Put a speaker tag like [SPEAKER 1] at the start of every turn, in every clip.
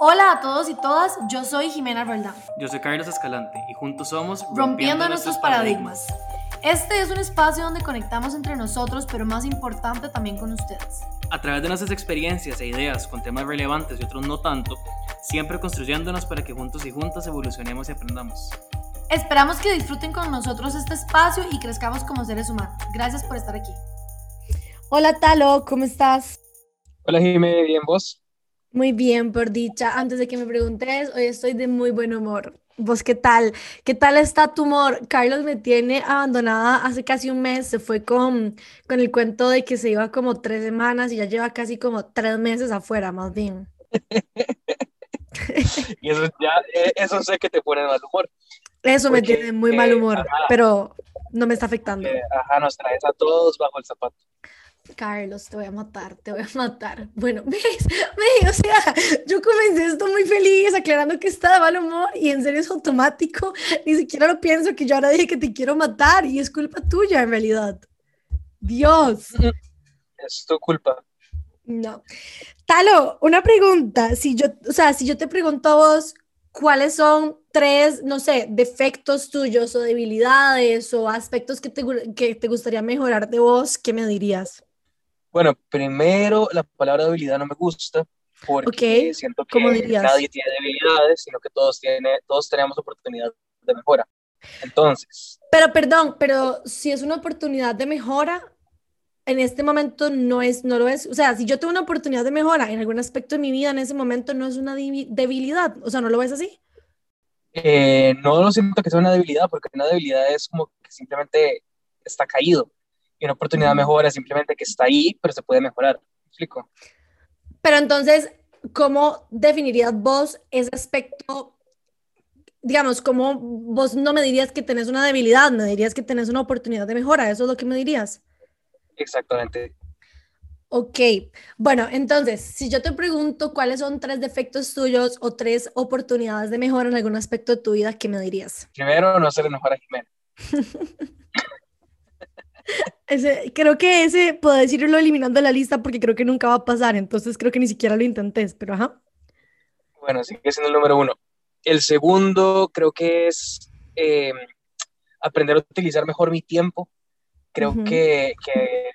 [SPEAKER 1] Hola a todos y todas, yo soy Jimena Roldán.
[SPEAKER 2] Yo soy Carlos Escalante y juntos somos
[SPEAKER 1] Rompiendo, Rompiendo nuestros paradigmas. Este es un espacio donde conectamos entre nosotros, pero más importante también con ustedes.
[SPEAKER 2] A través de nuestras experiencias e ideas con temas relevantes y otros no tanto, siempre construyéndonos para que juntos y juntas evolucionemos y aprendamos.
[SPEAKER 1] Esperamos que disfruten con nosotros este espacio y crezcamos como seres humanos. Gracias por estar aquí. Hola Talo, ¿cómo estás?
[SPEAKER 3] Hola Jimé, ¿bien vos?
[SPEAKER 1] Muy bien, por dicha. Antes de que me preguntes, hoy estoy de muy buen humor. ¿Vos qué tal? ¿Qué tal está tu humor? Carlos me tiene abandonada hace casi un mes. Se fue con, con el cuento de que se iba como tres semanas y ya lleva casi como tres meses afuera, más bien.
[SPEAKER 3] y eso ya, eh, eso sé que te pone de mal humor.
[SPEAKER 1] Eso me tiene muy mal eh, humor, pero no me está afectando.
[SPEAKER 3] Eh, ajá, nos traes a todos bajo el zapato.
[SPEAKER 1] Carlos, te voy a matar, te voy a matar. Bueno, ves, ves, o sea, yo comencé esto muy feliz, aclarando que está de mal humor y en serio es automático. Ni siquiera lo pienso que yo ahora dije que te quiero matar y es culpa tuya en realidad. Dios.
[SPEAKER 3] Es tu culpa.
[SPEAKER 1] No. Talo, una pregunta. Si yo, o sea, si yo te pregunto a vos, ¿cuáles son tres, no sé, defectos tuyos o debilidades o aspectos que te, que te gustaría mejorar de vos, qué me dirías?
[SPEAKER 3] Bueno, primero la palabra debilidad no me gusta porque siento que nadie tiene debilidades, sino que todos, tiene, todos tenemos oportunidad de mejora. Entonces.
[SPEAKER 1] Pero perdón, pero si es una oportunidad de mejora, en este momento no es, no lo es. O sea, si yo tengo una oportunidad de mejora en algún aspecto de mi vida, en ese momento no es una debilidad. O sea, ¿no lo ves así?
[SPEAKER 3] Eh, no lo siento que sea una debilidad, porque una debilidad es como que simplemente está caído y una oportunidad de mejora simplemente que está ahí, pero se puede mejorar. ¿Me explico?
[SPEAKER 1] Pero entonces, ¿cómo definirías vos ese aspecto? Digamos, ¿cómo vos no me dirías que tenés una debilidad? Me dirías que tenés una oportunidad de mejora. ¿Eso es lo que me dirías?
[SPEAKER 3] Exactamente.
[SPEAKER 1] Ok, bueno, entonces, si yo te pregunto cuáles son tres defectos tuyos o tres oportunidades de mejora en algún aspecto de tu vida, ¿qué me dirías?
[SPEAKER 3] Primero, no ser mejor a Jimena.
[SPEAKER 1] Ese, creo que ese puedo decirlo eliminando la lista porque creo que nunca va a pasar, entonces creo que ni siquiera lo intenté, pero ajá.
[SPEAKER 3] Bueno, sigue siendo el número uno. El segundo creo que es em, aprender a utilizar mejor mi tiempo. Creo que, que,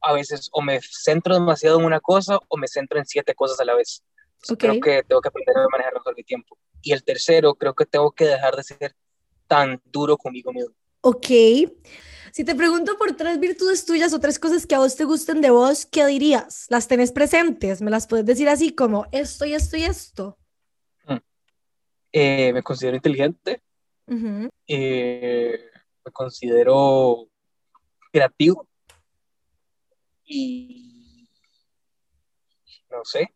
[SPEAKER 3] a veces o me centro demasiado en una cosa o me centro en siete cosas a la vez. Creo que tengo que aprender a manejar mejor mi tiempo. Y el tercero, creo que tengo que dejar de ser tan duro conmigo mismo.
[SPEAKER 1] Ok. Si te pregunto por tres virtudes tuyas o tres cosas que a vos te gusten de vos, ¿qué dirías? ¿Las tenés presentes? ¿Me las puedes decir así como esto y esto y esto?
[SPEAKER 3] Mm. Eh, me considero inteligente. Eh, me considero creativo. Y no sé.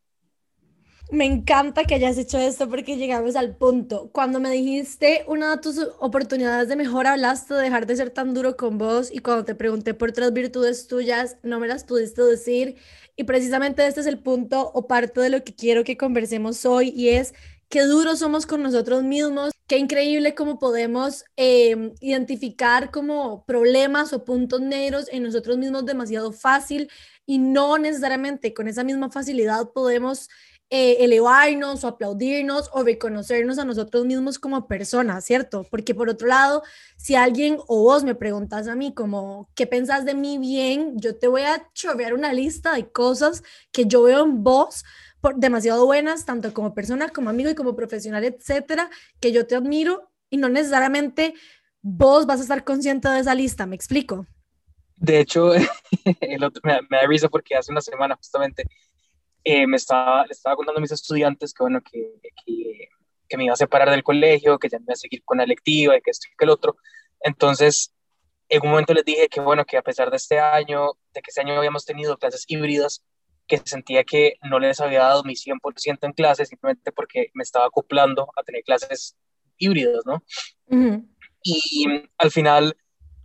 [SPEAKER 1] Me encanta que hayas hecho esto porque llegamos al punto. Cuando me dijiste una de tus oportunidades de mejor, hablaste de dejar de ser tan duro con vos y cuando te pregunté por otras virtudes tuyas, no me las pudiste decir. Y precisamente este es el punto o parte de lo que quiero que conversemos hoy y es qué duros somos con nosotros mismos, qué increíble cómo podemos em, identificar como problemas o puntos negros en nosotros mismos demasiado fácil y no necesariamente con esa misma facilidad podemos eh, elevarnos o aplaudirnos o reconocernos a nosotros mismos como personas, ¿cierto? Porque por otro lado, si alguien o vos me preguntas a mí como, ¿qué pensás de mí bien? Yo te voy a chorrear una lista de cosas que yo veo en vos por, demasiado buenas, tanto como persona, como amigo y como profesional, etcétera, que yo te admiro y no necesariamente vos vas a estar consciente de esa lista, ¿me explico?
[SPEAKER 3] De hecho, el otro, me, me da risa porque hace una semana justamente eh, me estaba, le estaba contando a mis estudiantes que, bueno, que, que, que, me iba a separar del colegio, que ya me iba a seguir con la lectiva y que esto y que el otro. Entonces, en un momento les dije que, bueno, que a pesar de este año, de que este año habíamos tenido clases híbridas, que sentía que no les había dado mi 100% en clases simplemente porque me estaba acoplando a tener clases híbridas, ¿no? Y al final,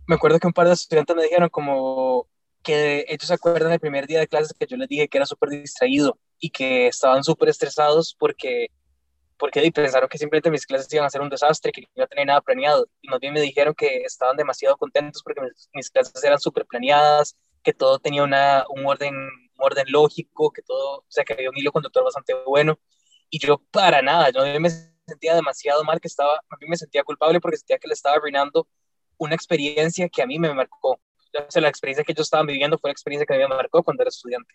[SPEAKER 3] me acuerdo que un par de estudiantes me dijeron como, que ellos se acuerdan el primer día de clases que yo les dije que era súper distraído y que estaban súper estresados porque, porque pensaron que simplemente mis clases iban a ser un desastre, que no iba a tener nada planeado. Y más bien me dijeron que estaban demasiado contentos porque mis, clases eran súper planeadas, que todo tenía una, un, orden, un orden lógico, que todo, o sea, que había un hilo conductor bastante bueno. Y yo para nada, yo me sentía demasiado mal, que estaba, a mí me sentía culpable porque sentía que le estaba arruinando una experiencia que a mí me marcó. Sea, la experiencia que yo estaba viviendo fue la experiencia que a mí me marcó cuando era estudiante.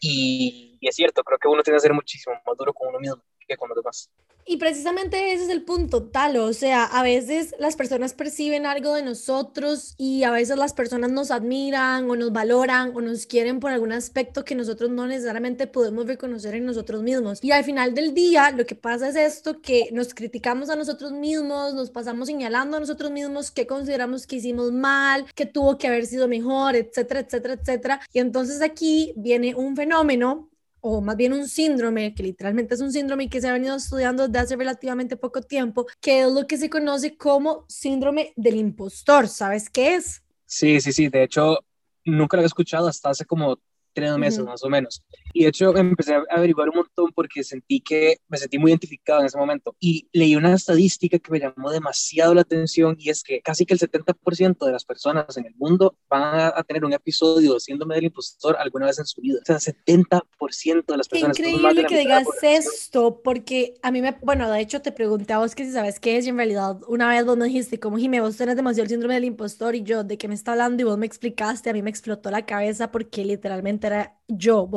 [SPEAKER 3] Y, y es cierto, creo que uno tiene que ser muchísimo más duro con uno mismo que con los demás.
[SPEAKER 1] Y precisamente ese es el punto, tal, o sea, a veces las personas perciben algo de nosotros y a veces las personas nos admiran o nos valoran o nos quieren por algún aspecto que nosotros no necesariamente podemos reconocer en nosotros mismos. Y al final del día, lo que pasa es esto, que nos criticamos a nosotros mismos, nos pasamos señalando a nosotros mismos que consideramos que hicimos mal, que tuvo que haber sido mejor, etcétera, etcétera, etcétera. Y entonces aquí viene un fenómeno o más bien un síndrome, que literalmente es un síndrome que se ha venido estudiando desde hace relativamente poco tiempo, que es lo que se conoce como síndrome del impostor. ¿Sabes qué es?
[SPEAKER 3] Sí, sí, sí. De hecho, nunca lo he escuchado hasta hace como tres meses más o menos. Y de hecho empecé a averiguar un montón porque sentí que me sentí muy identificado en ese momento. Y leí una estadística que me llamó demasiado la atención y es que casi que el 70% de las personas en el mundo van a, tener un episodio de síndrome del impostor alguna vez en su vida. O sea, 70% de las personas.
[SPEAKER 1] Qué increíble que digas esto porque a mí me, bueno, de hecho te pregunté a vos que si sabes qué es y en realidad una vez vos me dijiste, como Jimé, vos tenés demasiado el síndrome del impostor y yo, ¿de qué me está hablando? Y vos me explicaste, a mí me explotó la cabeza porque literalmente era yo,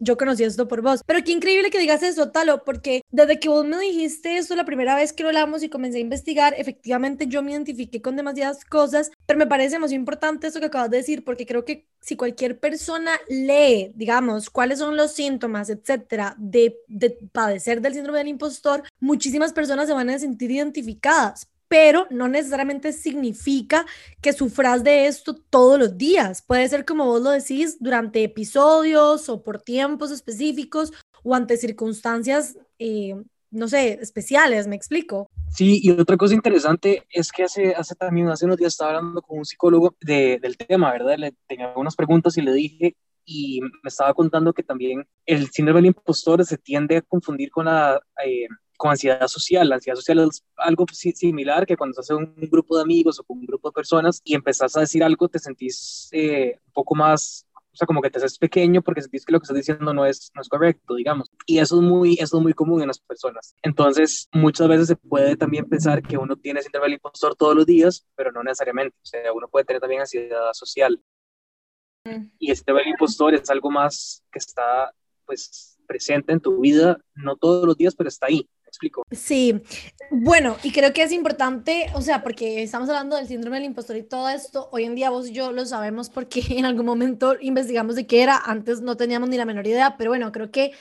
[SPEAKER 1] yo conocí esto por vos. Pero qué increíble que digas eso, Talo, porque desde que vos me dijiste eso la primera vez que lo hablamos y comencé a investigar, efectivamente yo me identifiqué con demasiadas cosas, pero me parece más importante eso que acabas de decir, porque creo que si cualquier persona lee, digamos, cuáles son los síntomas, etcétera, de, de padecer del síndrome del impostor, muchísimas personas se van a sentir identificadas pero no necesariamente significa que sufras de esto todos los días. Puede ser como vos lo decís, durante episodios o por tiempos específicos o ante circunstancias, eh, no sé, especiales, me explico.
[SPEAKER 3] Sí, y otra cosa interesante es que hace, hace también, hace unos días estaba hablando con un psicólogo de, del tema, ¿verdad? Le tenía algunas preguntas y le dije, y me estaba contando que también el síndrome del impostor se tiende a confundir con la... Eh, con ansiedad social. La ansiedad social es algo similar que cuando estás en un grupo de amigos o con un grupo de personas y empezás a decir algo, te sentís eh, un poco más, o sea, como que te haces pequeño porque sentís que lo que estás diciendo no es, no es correcto, digamos. Y eso es, muy, eso es muy común en las personas. Entonces, muchas veces se puede también pensar que uno tiene síndrome del impostor todos los días, pero no necesariamente. O sea, uno puede tener también ansiedad social. Mm. Y este síndrome del impostor es algo más que está, pues, presente en tu vida, no todos los días, pero está ahí explico.
[SPEAKER 1] Sí, bueno, y creo que es importante, o sea, porque estamos hablando del síndrome del impostor y todo esto, hoy en día vos y yo lo sabemos porque en algún momento investigamos de qué era, antes no teníamos ni la menor idea, pero bueno, creo que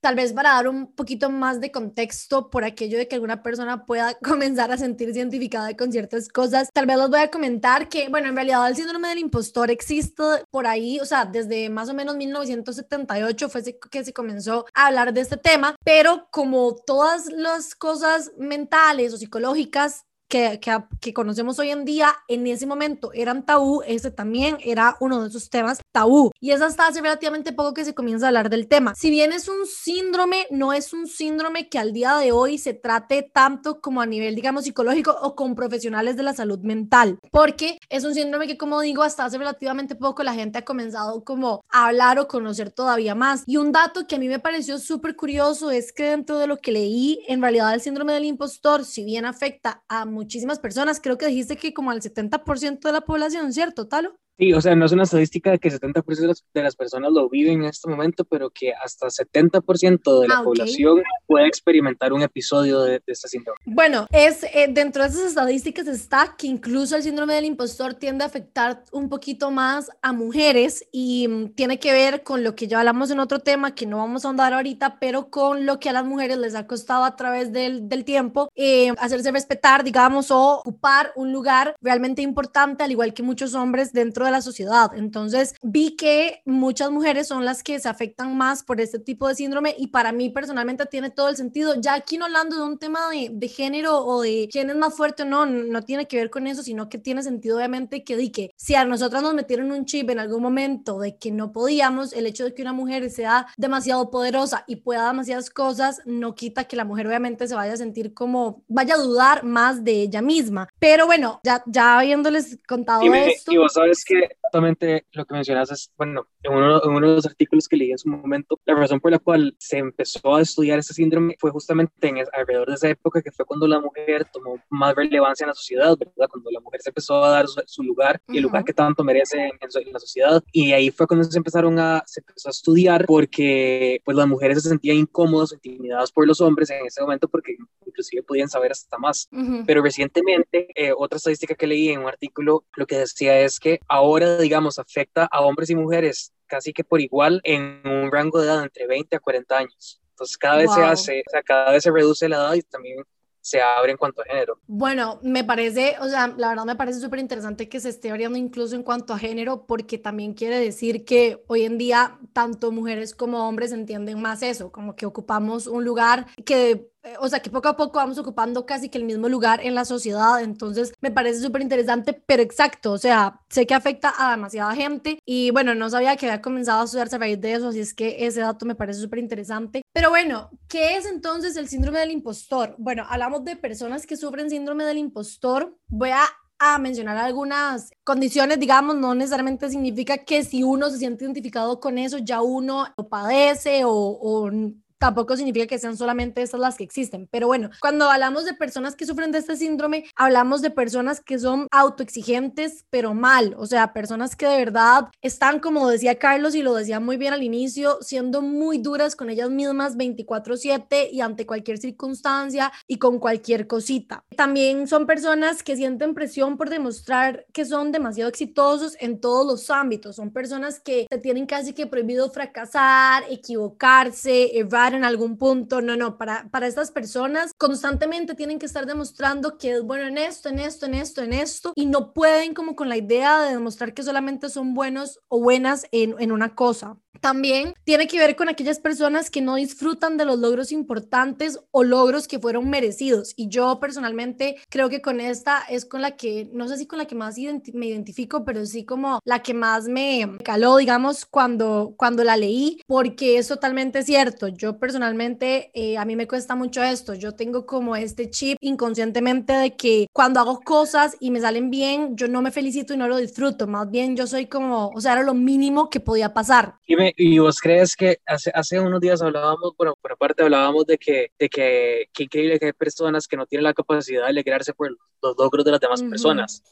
[SPEAKER 1] tal vez para dar un poquito más de contexto por aquello de que alguna persona pueda comenzar a sentirse identificada con ciertas cosas, tal vez les voy a comentar que, bueno, en realidad el síndrome del impostor existe por ahí, o sea, desde más o menos 1978 fue que se comenzó a hablar de este tema, pero como todas las cosas mentales o psicológicas que, que, conocemos hoy en día, en ese momento eran tabú, ese también era uno de esos temas tabú. Y es hasta hace relativamente poco que se comienza a hablar del tema. Si bien es un síndrome, no es un síndrome que al día de hoy se trate tanto como a nivel, digamos, psicológico o con profesionales de la salud mental, porque es un síndrome que, como digo, hasta hace relativamente poco la gente ha comenzado como a hablar o conocer todavía más. Y un dato que a mí me pareció súper curioso es que dentro de lo que leí, en realidad el síndrome del impostor, si bien afecta a muchísimas personas. Creo que dijiste que como al 70% de la población, ¿cierto, Talo?
[SPEAKER 3] Sí, o sea, no es una estadística de que 70% de las, de las, personas lo viven en este momento, pero que hasta 70% de la ah, población puede experimentar un episodio de, este síndrome.
[SPEAKER 1] Bueno, es eh, dentro de esas estadísticas está que incluso el síndrome del impostor tiende a afectar un poquito más a mujeres y mm, tiene que ver con lo que ya hablamos en otro tema que no vamos a ahondar ahorita, pero con lo que a las mujeres les ha costado a través del, del tiempo eh, hacerse respetar, digamos, o ocupar un lugar realmente importante, al igual que muchos hombres dentro de la sociedad. Entonces vi que muchas mujeres son las que se afectan más por este tipo de síndrome y para mí personalmente tiene todo el sentido. Ya aquí no hablando de un tema de, de género o de quién es más fuerte o no, no tiene que ver con eso, sino que tiene sentido obviamente que di que si a nosotras nos metieron un chip en algún momento de que no podíamos, el hecho de que una mujer sea demasiado poderosa y pueda demasiadas cosas no quita que la mujer obviamente se vaya a sentir como, vaya a dudar más de ella misma. Pero bueno, ya, ya habiéndoles contado esto.
[SPEAKER 3] Y vos sabes que que justamente lo que mencionas es, bueno, en uno, en uno, de los artículos que leí en su momento, la razón por la cual se empezó a estudiar este síndrome fue justamente en alrededor de esa época que fue cuando la mujer tomó más relevancia en la sociedad, ¿verdad? Cuando la mujer se empezó a dar su, lugar y el lugar que tanto merece en, en, la sociedad. Y ahí fue cuando se empezaron a, se empezó a estudiar porque pues las mujeres se sentían incómodas, intimidadas por los hombres en ese momento porque inclusive podían saber hasta más. Pero recientemente, eh, otra estadística que leí en un artículo, lo que decía es que ahora, digamos, afecta a hombres y mujeres casi que por igual en un rango de edad entre 20 a 40 años. Entonces cada vez se hace, o sea, cada vez se reduce la edad y también se abre en cuanto a género.
[SPEAKER 1] Bueno, me parece, o sea, la verdad me parece súper interesante que se esté abriendo incluso en cuanto a género, porque también quiere decir que hoy en día tanto mujeres como hombres entienden más eso, como que ocupamos un lugar que o sea, que poco a poco vamos ocupando casi que el mismo lugar en la sociedad, entonces me parece súper interesante, pero exacto, o sea, sé que afecta a demasiada gente y bueno, no sabía que había comenzado a estudiarse a raíz de eso, así es que ese dato me parece súper interesante. Pero bueno, ¿qué es entonces el síndrome del impostor? Bueno, hablamos de personas que sufren síndrome del impostor, voy a a mencionar algunas condiciones, digamos, no necesariamente significa que si uno se siente identificado con eso, ya uno lo padece o, o tampoco significa que sean solamente estas las que existen. Pero bueno, cuando hablamos de personas que sufren de este síndrome, hablamos de personas que son autoexigentes, pero mal. O sea, personas que de verdad están, como decía Carlos y lo decía muy bien al inicio, siendo muy duras con ellas mismas 24/7 y ante cualquier circunstancia y con cualquier cosita. También son personas que sienten presión por demostrar que son demasiado exitosos en todos los ámbitos. Son personas que te tienen casi que prohibido fracasar, equivocarse, errar en algún punto. No, no, para, para estas personas constantemente tienen que estar demostrando que es bueno en esto, en esto, en esto, en esto, y no pueden como con la idea de demostrar que solamente son buenos o buenas en, en una cosa. También tiene que ver con aquellas personas que no disfrutan de los logros importantes o logros que fueron merecidos. Y yo personalmente creo que con esta es con la que, no sé si con la que más me identifico, pero sí como la que más me caló, digamos, cuando, cuando la leí, porque es totalmente cierto. Yo personalmente, eh, a mí me cuesta mucho esto. Yo tengo como este chip inconscientemente de que cuando hago cosas y me salen bien, yo no me felicito y no lo disfruto. Más bien yo soy como, o sea, era lo mínimo que podía pasar.
[SPEAKER 3] Y vos crees que hace, hace unos días hablábamos, bueno, por aparte hablábamos de que, de que, que increíble que hay personas que no tienen la capacidad de alegrarse por los logros de las demás personas.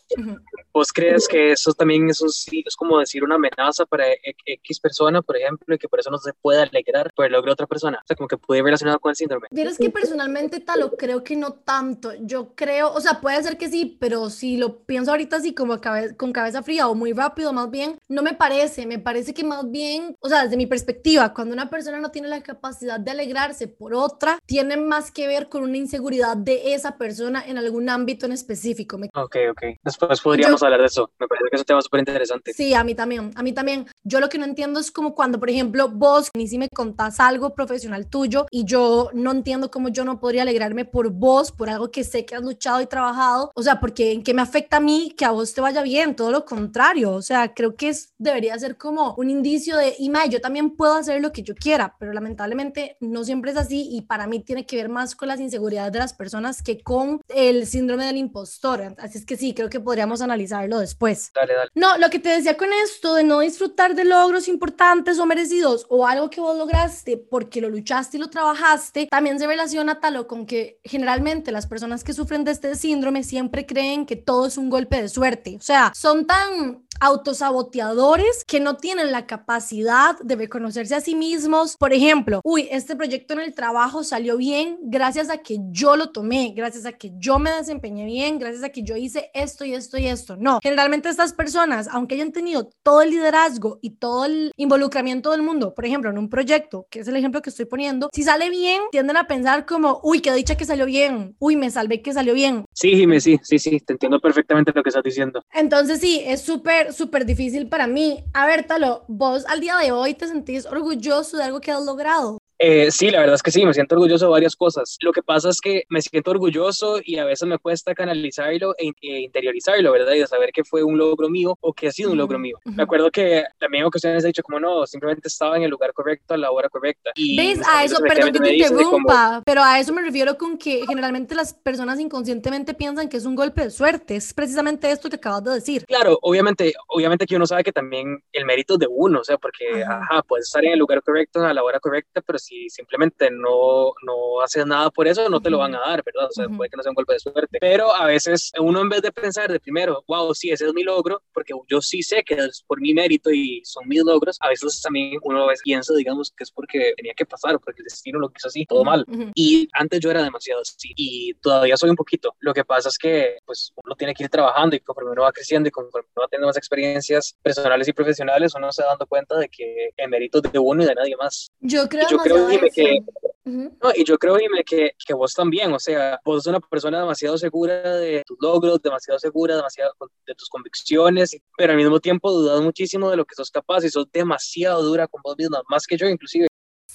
[SPEAKER 3] ¿Vos crees que eso también es, un, es como decir una amenaza para X persona, por ejemplo, y que por eso no se puede alegrar por el logro de otra persona? O sea, como que puede ir relacionado con el síndrome.
[SPEAKER 1] Vieras que personalmente tal, lo creo que no tanto. Yo creo, o sea, puede ser que sí, pero si lo pienso ahorita así como con cabeza fría o muy rápido, más bien, no me parece. Me parece que más bien, o sea, desde mi perspectiva, cuando una persona no tiene la capacidad de alegrarse por otra, tiene más que ver con una inseguridad de esa persona en algún ámbito en específico.
[SPEAKER 3] Ok, ok. Después podríamos hablar de eso. Me parece que es un tema súper interesante.
[SPEAKER 1] Sí, a mí también. A mí también. Yo lo que no entiendo es como cuando, por ejemplo, vos ni si me contás algo profesional tuyo y yo no entiendo cómo yo no podría alegrarme por vos, por algo que sé que has luchado y trabajado. O sea, porque en qué me afecta a mí que a vos te vaya bien, todo lo contrario. O sea, creo que es, debería ser como un indicio de, y yo también puedo hacer lo que yo quiera, pero lamentablemente no siempre es así y para mí tiene que ver más con las inseguridades de las personas que con el síndrome del impostor. Así es que sí, creo que podríamos analizarlo después.
[SPEAKER 3] Dale, dale.
[SPEAKER 1] No, lo que te decía con esto de no disfrutar de logros importantes o merecidos o algo que vos lograste porque lo luchaste y lo trabajaste, también se relaciona tal con que generalmente las personas que sufren de este síndrome siempre creen que todo es un golpe de suerte. O sea, son tan autosaboteadores que no tienen la capacidad de reconocerse a sí mismos. Por ejemplo, uy, este proyecto en el trabajo salió bien gracias a que yo lo tomé, gracias a que yo me desempeñé bien, gracias a que yo hice esto y esto y esto. No, generalmente estas personas, aunque hayan tenido todo el liderazgo y todo el involucramiento del mundo, por ejemplo, en un proyecto, que es el ejemplo que estoy poniendo, si sale bien, tienden a pensar como, uy, qué dicha que salió bien, uy, me salvé que salió bien.
[SPEAKER 3] Sí, Jimé, sí, sí, sí, te entiendo perfectamente lo que estás diciendo.
[SPEAKER 1] Entonces sí, es súper, súper difícil para mí. A ver, Talo, vos al día de hoy te sentís orgulloso de algo que has logrado?
[SPEAKER 3] Eh, sí, la verdad es que sí, me siento orgulloso de varias cosas. Lo que pasa es que me siento orgulloso y a veces me cuesta canalizarlo e, e interiorizarlo, ¿verdad? Y de saber que fue un logro mío o que ha sido un logro mío. Me acuerdo que también ocasiones he dicho como no, simplemente estaba en el lugar correcto a la hora correcta.
[SPEAKER 1] Y ¿Ves? A eso, perdón que te interrumpa, pero a eso me refiero con que generalmente las personas inconscientemente piensan que es un golpe de suerte. Es precisamente esto que acabas de decir.
[SPEAKER 3] Claro, obviamente, obviamente que uno sabe que también el mérito es de uno, o sea, porque, ajá, puedes estar en el lugar correcto a la hora correcta, pero si simplemente no, no haces nada por eso, no te lo van a dar, ¿verdad? O sea, puede que no sea un golpe de suerte. Pero a veces uno en vez de pensar de primero, wow, sí, ese es mi logro, porque yo sí sé que es por mi mérito y son mis logros, a veces también uno a veces piensa, digamos, que es porque tenía que pasar, porque el destino lo quiso así, todo mal. Y antes yo era demasiado así, y todavía soy un poquito. Lo que pasa es que, pues, uno tiene que ir trabajando y conforme uno va creciendo y conforme uno va teniendo más experiencias personales y profesionales, uno se va dando cuenta de que el mérito de uno y de nadie más.
[SPEAKER 1] Yo creo,
[SPEAKER 3] yo creo que no, y yo creo, dime, que, que vos también, o sea, vos sos una persona demasiado segura de tus logros, demasiado segura demasiado de tus convicciones, pero al mismo tiempo dudas muchísimo de lo que sos capaz y sos demasiado dura con vos misma, más que yo inclusive.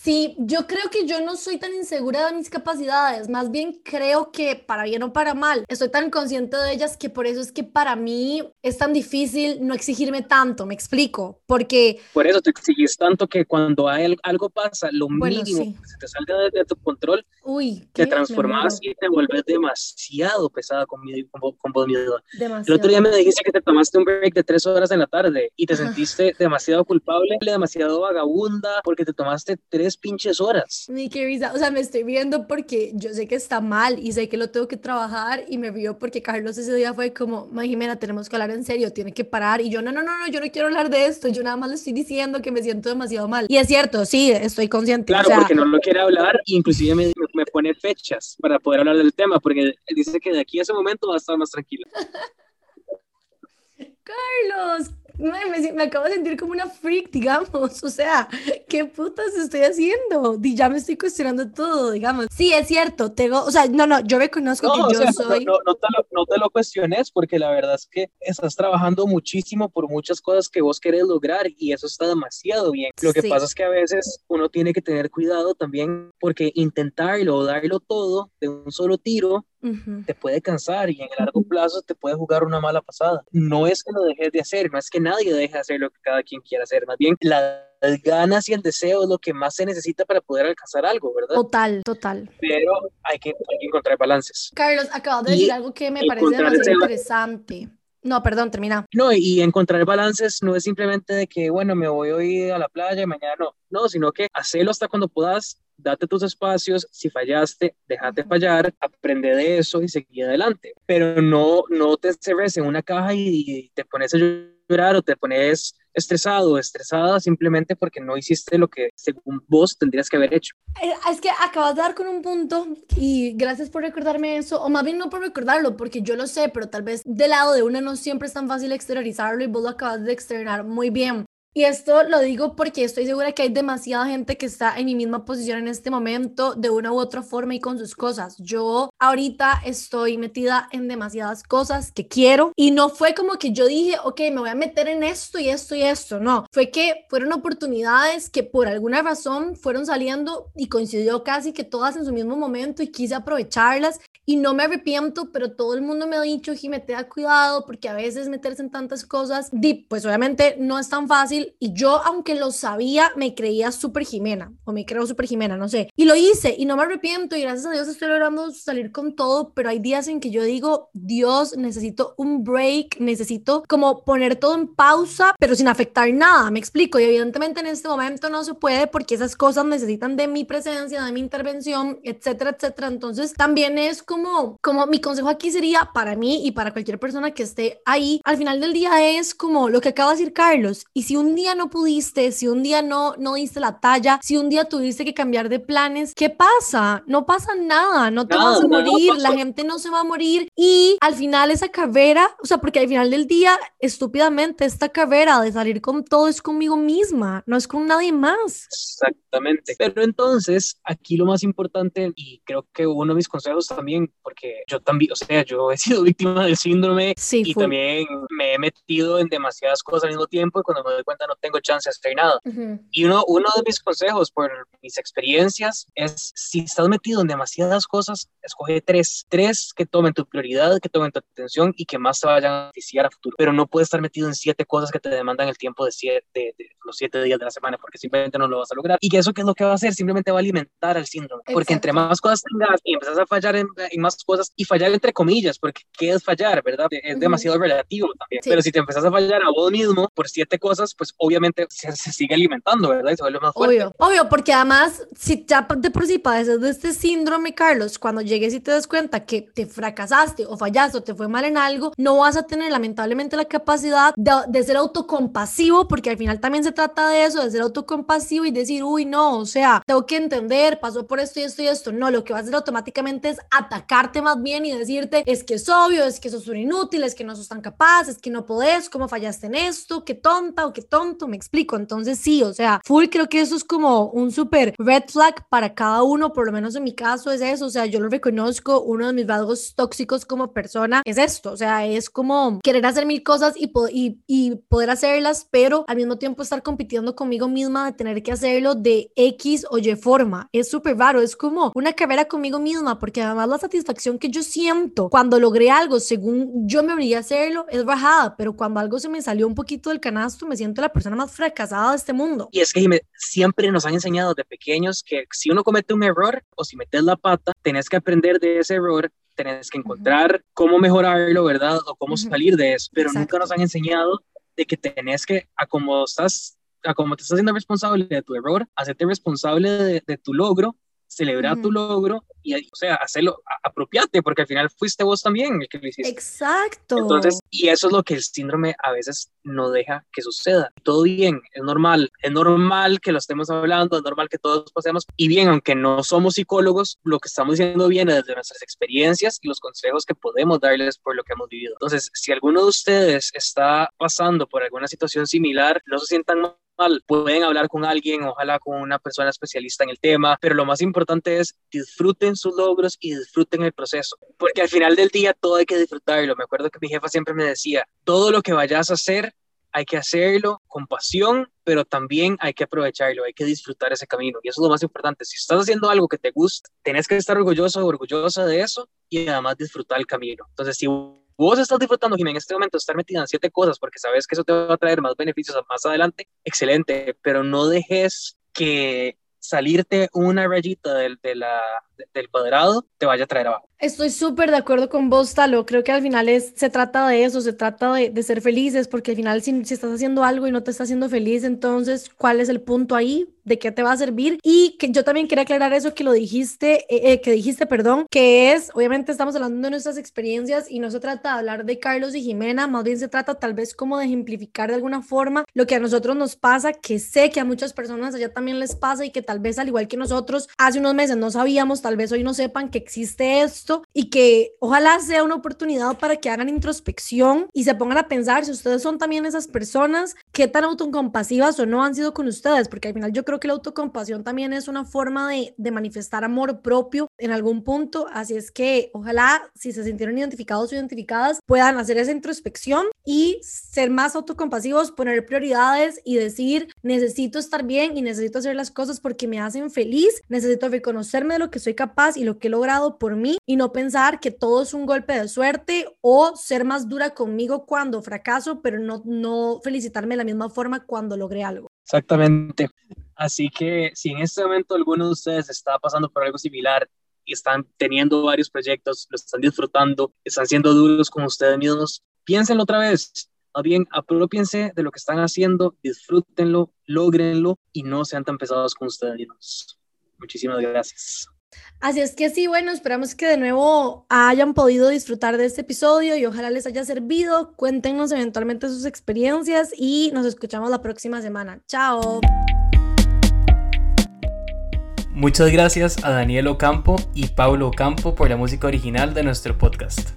[SPEAKER 1] Sí, yo creo que yo no soy tan insegura de mis capacidades, más bien creo que para bien o para mal, estoy tan consciente de ellas que por eso es que para mí es tan difícil no exigirme tanto, me explico, porque...
[SPEAKER 3] Por eso te exigís tanto que cuando hay, algo pasa, lo mínimo que se te salga de, tu control, Uy, te transformas y te vuelves demasiado pesada con, mi, con, con vos Demasiado. El otro día me dijiste que te tomaste un break de tres horas en la tarde y te sentiste demasiado culpable, demasiado vagabunda, porque te tomaste tres pinches horas.
[SPEAKER 1] Ni qué risa, o sea, me estoy viendo porque yo sé que está mal y sé que lo tengo que trabajar y me río porque Carlos ese día fue como, Jimena, tenemos que hablar en serio, tiene que parar y yo, no, no, no, no, yo no quiero hablar de esto, yo nada más le estoy diciendo que me siento demasiado mal. Y es cierto, sí, estoy consciente.
[SPEAKER 3] Claro, porque no lo quiere hablar e inclusive me, me pone fechas para poder hablar del tema porque dice que de aquí a ese momento va a estar más tranquila.
[SPEAKER 1] Carlos, me, me, acabo de sentir como una freak, digamos. O sea, ¿qué putas estoy haciendo? Y ya me estoy cuestionando todo, digamos. Sí, es cierto, tengo, o sea, no, no, yo reconozco que yo soy.
[SPEAKER 3] No, no, te lo, no, te lo, cuestiones porque la verdad es que estás trabajando muchísimo por muchas cosas que vos querés lograr y eso está demasiado bien. Lo que pasa es que a veces uno tiene que tener cuidado también porque intentarlo o darlo todo de un solo tiro te puede cansar y en el largo plazo te puede jugar una mala pasada. No es que lo dejes de hacer, no es que nadie deje de hacer lo que cada quien quiera hacer, más bien las ganas y el deseo es lo que más se necesita para poder alcanzar algo, ¿verdad?
[SPEAKER 1] Total, total.
[SPEAKER 3] Pero hay que, encontrar balances.
[SPEAKER 1] Carlos, acabo de decir algo que me parece demasiado interesante. No, perdón, termina.
[SPEAKER 3] No, y encontrar balances no es simplemente de que, bueno, me voy hoy a la playa y mañana no. No, sino que hacerlo hasta cuando puedas date tus espacios, si fallaste, déjate fallar, aprende de eso y seguí adelante. Pero no, no te cerres en una caja y, te pones a llorar o te pones estresado o estresada simplemente porque no hiciste lo que según vos tendrías que haber hecho.
[SPEAKER 1] Eh, es que acabas de dar con un punto y gracias por recordarme eso, o más bien no por recordarlo, porque yo lo sé, pero tal vez del lado de uno no siempre es tan fácil exteriorizarlo y vos lo acabas de externar muy bien. Y esto lo digo porque estoy segura que hay demasiada gente que está en mi misma posición en este momento de una u otra forma y con sus cosas. Yo ahorita estoy metida en demasiadas cosas que quiero y no fue como que yo dije, ok, me voy a meter en esto y esto y esto. No, fue que fueron oportunidades que por alguna razón fueron saliendo y coincidió casi que todas en su mismo momento y quise aprovecharlas y no me arrepiento, pero todo el mundo me ha dicho, Jimé, te da cuidado porque a veces meterse en tantas cosas, pues obviamente no es tan fácil y yo, aunque lo sabía, me creía súper Jimena o me creo súper Jimena, no sé. Y lo hice y no me arrepiento y gracias a Dios estoy logrando salir con todo, pero hay días en que yo digo, Dios, necesito un break, necesito como poner todo en pausa, pero sin afectar nada, me explico. Y evidentemente en este momento no se puede porque esas cosas necesitan de mi presencia, de mi intervención, etcétera, etcétera. Entonces también es como, como mi consejo aquí sería para mí y para cualquier persona que esté ahí, al final del día es como lo que acaba de decir Carlos. Y si un un día no pudiste, si un día no, no diste la talla, si un día tuviste que cambiar de planes, ¿qué pasa? No pasa nada, no te vas a morir morir, la gente no se va a morir y al final esa carrera, o sea, porque al final del día, estúpidamente, esta carrera de salir con todo es conmigo misma, no es con nadie más.
[SPEAKER 3] Exactamente. Pero entonces, aquí lo más importante, y creo que uno de mis consejos también, porque yo también, o sea, yo he sido víctima del síndrome y también me he metido en demasiadas cosas al mismo tiempo y cuando me doy cuenta no tengo chance de hacer nada. Y uno, uno de mis consejos por mis experiencias es, si estás metido en demasiadas cosas, escoge tres, tres que tomen tu prioridad, que tomen tu atención y que más te vayan a beneficiar a futuro. Pero no puedes estar metido en siete cosas que te demandan el tiempo de, siete, de, los siete días de la semana, porque simplemente no lo vas a lograr. Y que eso que es lo que va a hacer, simplemente va a alimentar al síndrome. Porque entre más cosas tengas y empezás a fallar en, más cosas, y fallar entre comillas, porque ¿qué es fallar, verdad? Es demasiado relativo también. Pero si te empezás a fallar a vos mismo por siete cosas, pues obviamente se, sigue alimentando, ¿verdad? Y se vuelve más fuerte.
[SPEAKER 1] Obvio, obvio, porque además, si ya de por sí padeces de este síndrome, Carlos, cuando llegues y te des cuenta que te fracasaste o fallaste o te fue mal en algo, no vas a tener lamentablemente la capacidad de, de ser autocompasivo, porque al final también se trata de eso, de ser autocompasivo y decir, uy, no, o sea, tengo que entender, pasó por esto y esto y esto. No, lo que vas a hacer automáticamente es atacarte más bien y decirte, es que es obvio, es que sos un inútil, es que no sos tan capaz, es que no podés, cómo fallaste en esto, qué tonta o qué tonto, me explico. Entonces sí, o sea, full creo que eso es como un súper red flag para cada uno, por lo menos en mi caso es eso, o sea, yo lo reconozco, uno de mis rasgos tóxicos como persona es esto, o sea, es como querer hacer mil cosas y, y, y poder hacerlas, pero al mismo tiempo estar compitiendo conmigo misma de tener que hacerlo de X o Y forma. Es súper raro, es como una carrera conmigo misma, porque además la satisfacción que yo siento cuando logré algo según yo me obligué a hacerlo es bajada, pero cuando algo se me salió un poquito del canasto, me siento la persona más fracasada de este mundo.
[SPEAKER 3] Y es que siempre nos han enseñado de pequeños que si uno comete un error o si metes la pata, tenés que aprender de ese error tenés que encontrar cómo mejorarlo, ¿verdad? O cómo salir de eso, pero nunca nos han enseñado de que tenés que, a como estás, a como te estás haciendo responsable de tu error, hacerte responsable de, de tu logro celebrar tu logro y, o sea, hacerlo, apropiate, porque al final fuiste vos también el que lo hiciste.
[SPEAKER 1] Exacto.
[SPEAKER 3] Entonces, y eso es lo que el síndrome a veces no deja que suceda. Todo bien, es normal, es normal que lo estemos hablando, es normal que todos pasemos, y bien, aunque no somos psicólogos, lo que estamos diciendo viene desde nuestras experiencias y los consejos que podemos darles por lo que hemos vivido. Entonces, si alguno de ustedes está pasando por alguna situación similar, no se sientan pueden hablar con alguien, ojalá con una persona especialista en el tema, pero lo más importante es disfruten sus logros y disfruten el proceso, porque al final del día todo hay que disfrutarlo. Me acuerdo que mi jefa siempre me decía, todo lo que vayas a hacer, hay que hacerlo con pasión, pero también hay que aprovecharlo, hay que disfrutar ese camino. Y eso es lo más importante. Si estás haciendo algo que te gusta, tenés que estar orgulloso o orgullosa de eso y además disfrutar el camino. Entonces, si vos estás disfrutando, Jimmy, en este momento estar metida en siete cosas porque sabes que eso te va a traer más beneficios más adelante, excelente, pero no dejes que salirte una rayita de la, del cuadrado te vaya a traer abajo.
[SPEAKER 1] Estoy súper de acuerdo con vos, Talo. Creo que al final es, se trata de eso, se trata de, de ser felices, porque al final si, si, estás haciendo algo y no te está haciendo feliz, entonces, ¿cuál es el punto ahí? ¿De qué te va a servir? Y que yo también quería aclarar eso que lo dijiste, eh, eh, que dijiste, perdón, que es, obviamente estamos hablando de nuestras experiencias y no se trata de hablar de Carlos y Jimena, más bien se trata tal vez como de ejemplificar de alguna forma lo que a nosotros nos pasa, que sé que a muchas personas allá también les pasa y que tal vez al igual que nosotros hace unos meses no sabíamos, tal vez hoy no sepan que existe esto y que ojalá sea una oportunidad para que hagan introspección y se pongan a pensar si ustedes son también esas personas, qué tan autocompasivas o no han sido con ustedes, porque al final yo creo que la autocompasión también es una forma de, de manifestar amor propio en algún punto, así es que ojalá si se sintieron identificados o identificadas puedan hacer esa introspección y ser más autocompasivos, poner prioridades y decir necesito estar bien y necesito hacer las cosas porque me hacen feliz, necesito reconocerme de lo que soy capaz y lo que he logrado por mí y no pensar que todo es un golpe de suerte o ser más dura conmigo cuando fracaso, pero no, no felicitarme de la misma forma cuando logré algo.
[SPEAKER 3] Exactamente. Así que si en este momento alguno de ustedes está pasando por algo similar están teniendo varios proyectos, lo están disfrutando, están siendo duros con ustedes mismos, piénsenlo otra vez. Más bien, apropiense de lo que están haciendo, disfrútenlo, logrenlo y no sean tan pesados con ustedes mismos. Muchísimas gracias.
[SPEAKER 1] Así es que sí, bueno, esperamos que de nuevo hayan podido disfrutar de este episodio y ojalá les haya servido. Cuéntenos eventualmente sus experiencias y nos escuchamos la próxima semana. Chao.
[SPEAKER 3] Muchas gracias a Daniel Ocampo y Pablo Ocampo por la música original de nuestro podcast.